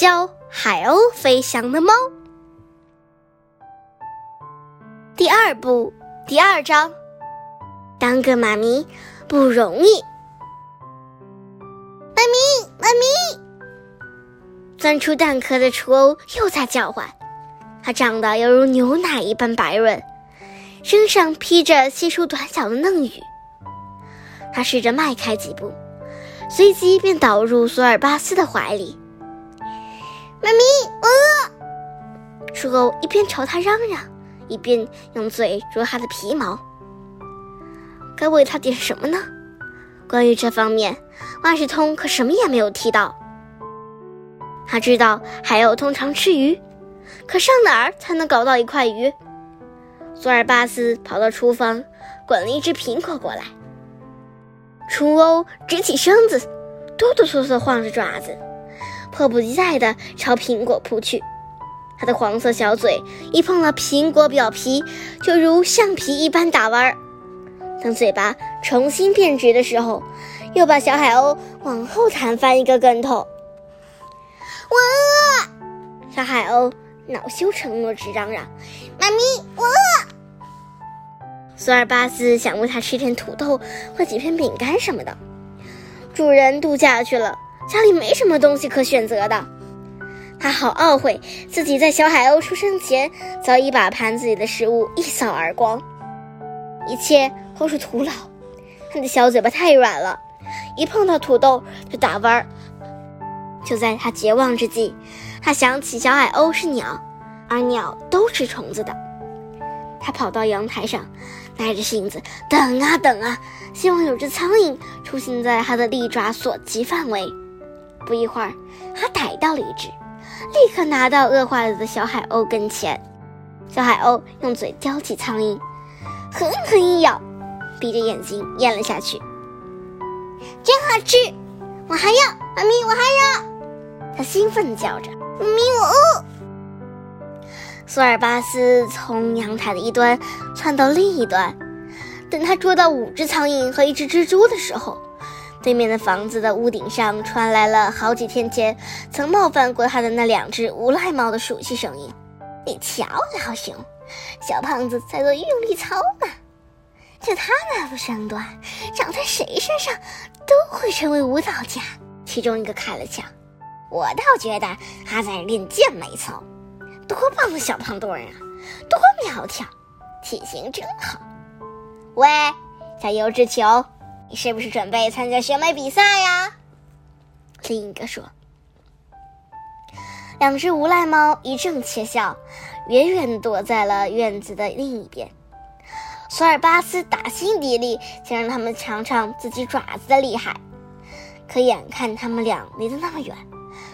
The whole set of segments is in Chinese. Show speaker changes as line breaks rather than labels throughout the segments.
教海鸥飞翔的猫。第二部第二章，当个妈咪不容易。妈咪，妈咪！钻出蛋壳的雏鸥又在叫唤，它长得犹如牛奶一般白润，身上披着稀疏短小的嫩羽。它试着迈开几步，随即便倒入索尔巴斯的怀里。妈咪，我饿！雏鸥一边朝他嚷嚷，一边用嘴啄它的皮毛。该喂它点什么呢？关于这方面，万事通可什么也没有提到。他知道海鸥通常吃鱼，可上哪儿才能搞到一块鱼？索尔巴斯跑到厨房，滚了一只苹果过来。雏鸥直起身子，哆哆嗦嗦晃着爪子。迫不及待地朝苹果扑去，它的黄色小嘴一碰到苹果表皮，就如橡皮一般打弯儿。当嘴巴重新变直的时候，又把小海鸥往后弹翻一个跟头。我饿！小海鸥恼羞成怒，直嚷嚷：“妈咪，我饿！”索尔巴斯想喂它吃点土豆或几片饼干什么的。主人度假去了。家里没什么东西可选择的，他好懊悔自己在小海鸥出生前早已把盘子里的食物一扫而光，一切都是徒劳。他的小嘴巴太软了，一碰到土豆就打弯儿。就在他绝望之际，他想起小海鸥是鸟，而鸟都吃虫子的。他跑到阳台上，耐着性子等啊等啊，希望有只苍蝇出现在他的利爪所及范围。不一会儿，他逮到了一只，立刻拿到饿坏了的小海鸥跟前。小海鸥用嘴叼起苍蝇，狠狠一咬，闭着眼睛咽了下去。真好吃，我还要，妈咪，我还要！他兴奋地叫着：“妈咪，我饿！”索尔巴斯从阳台的一端窜到另一端，等他捉到五只苍蝇和一只蜘蛛的时候。对面的房子的屋顶上传来了好几天前曾冒犯过他的那两只无赖猫的熟悉声音：“你瞧，老熊，小胖子在做韵律操呢。就他那副身段，长在谁身上都会成为舞蹈家。”其中一个开了枪：“我倒觉得他在练健美操，多棒的小胖墩啊，多苗条，体型真好。喂，小油脂球。”你是不是准备参加选美比赛呀？另一个说。两只无赖猫一阵窃笑，远远躲在了院子的另一边。索尔巴斯打心底里想让他们尝尝自己爪子的厉害，可眼看他们俩离得那么远，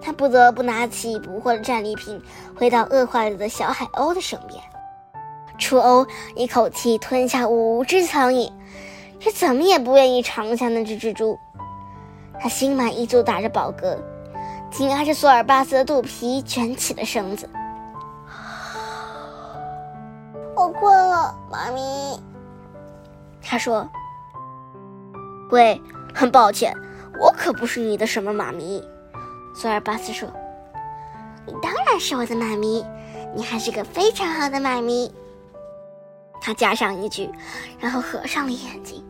他不得不拿起捕获的战利品，回到饿坏了的小海鸥的身边。雏鸥一口气吞下五只苍蝇。却怎么也不愿意尝一下那只蜘蛛，他心满意足打着饱嗝，紧挨着索尔巴斯的肚皮卷起了身子。我困了，妈咪。他说：“喂，很抱歉，我可不是你的什么妈咪。”索尔巴斯说：“你当然是我的妈咪，你还是个非常好的妈咪。”他加上一句，然后合上了眼睛。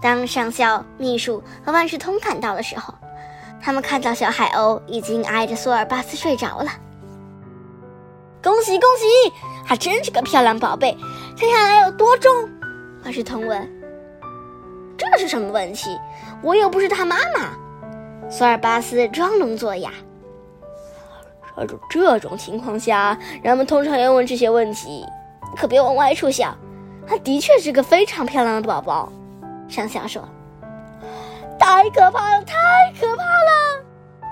当上校、秘书和万事通赶到的时候，他们看到小海鸥已经挨着索尔巴斯睡着了。恭喜恭喜，还真是个漂亮宝贝！看下来有多重？万事通问。这是什么问题？我又不是他妈妈。索尔巴斯装聋作哑。这种这种情况下，人们通常要问这些问题，可别往歪处想。他的确是个非常漂亮的宝宝。上校说：“太可怕了，太可怕了！”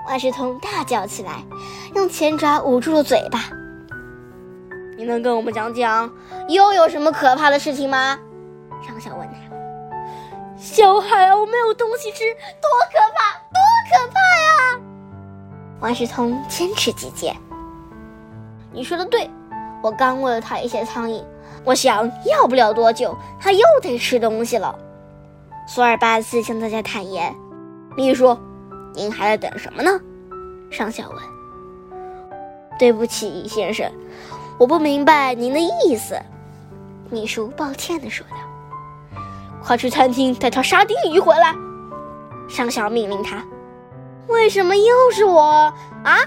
万事通大叫起来，用前爪捂住了嘴巴。“你能跟我们讲讲又有什么可怕的事情吗？”上校问他。“小海鸥没有东西吃，多可怕，多可怕呀！”万事通坚持己见。“你说的对，我刚喂了它一些苍蝇，我想要不了多久，它又得吃东西了。”索尔巴斯向大家坦言：“秘书，您还在等什么呢？”上校问。对不起，先生，我不明白您的意思。秘书抱歉地说道。快去餐厅带条沙丁鱼回来！上校命令他。为什么又是我啊？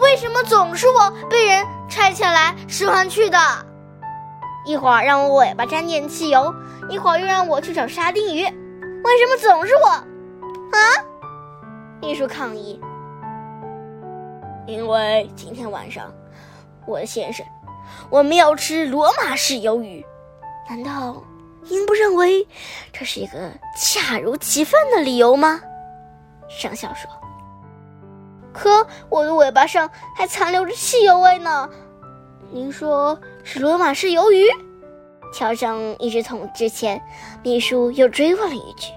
为什么总是我被人拆下来使唤去的？一会儿让我尾巴沾点汽油，一会儿又让我去找沙丁鱼，为什么总是我？啊！秘书抗议。因为今天晚上，我的先生，我们要吃罗马式鱿鱼。难道您不认为这是一个恰如其分的理由吗？上校说。可我的尾巴上还残留着汽油味呢。您说是罗马式鱿鱼？敲上一只桶之前，秘书又追问了一句：“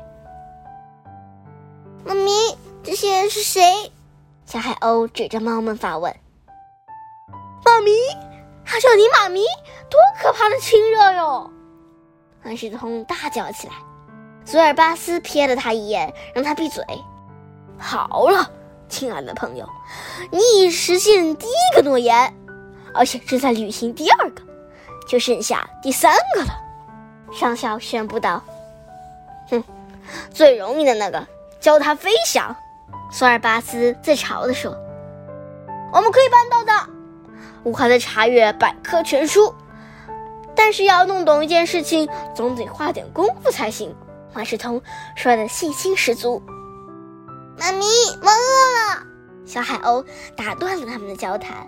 妈咪，这些人是谁？”小海鸥指着猫们发问：“妈咪，他叫你妈咪，多可怕的亲热哟！”安世通大叫起来。索尔巴斯瞥了他一眼，让他闭嘴。好了。亲爱的朋友，你已实现第一个诺言，而且正在履行第二个，就剩下第三个了。上校宣布道：“哼，最容易的那个，教它飞翔。”索尔巴斯自嘲地说：“我们可以办到的。我还在查阅百科全书，但是要弄懂一件事情，总得花点功夫才行。”万事通说的信心十足。妈咪，我饿了。小海鸥打断了他们的交谈。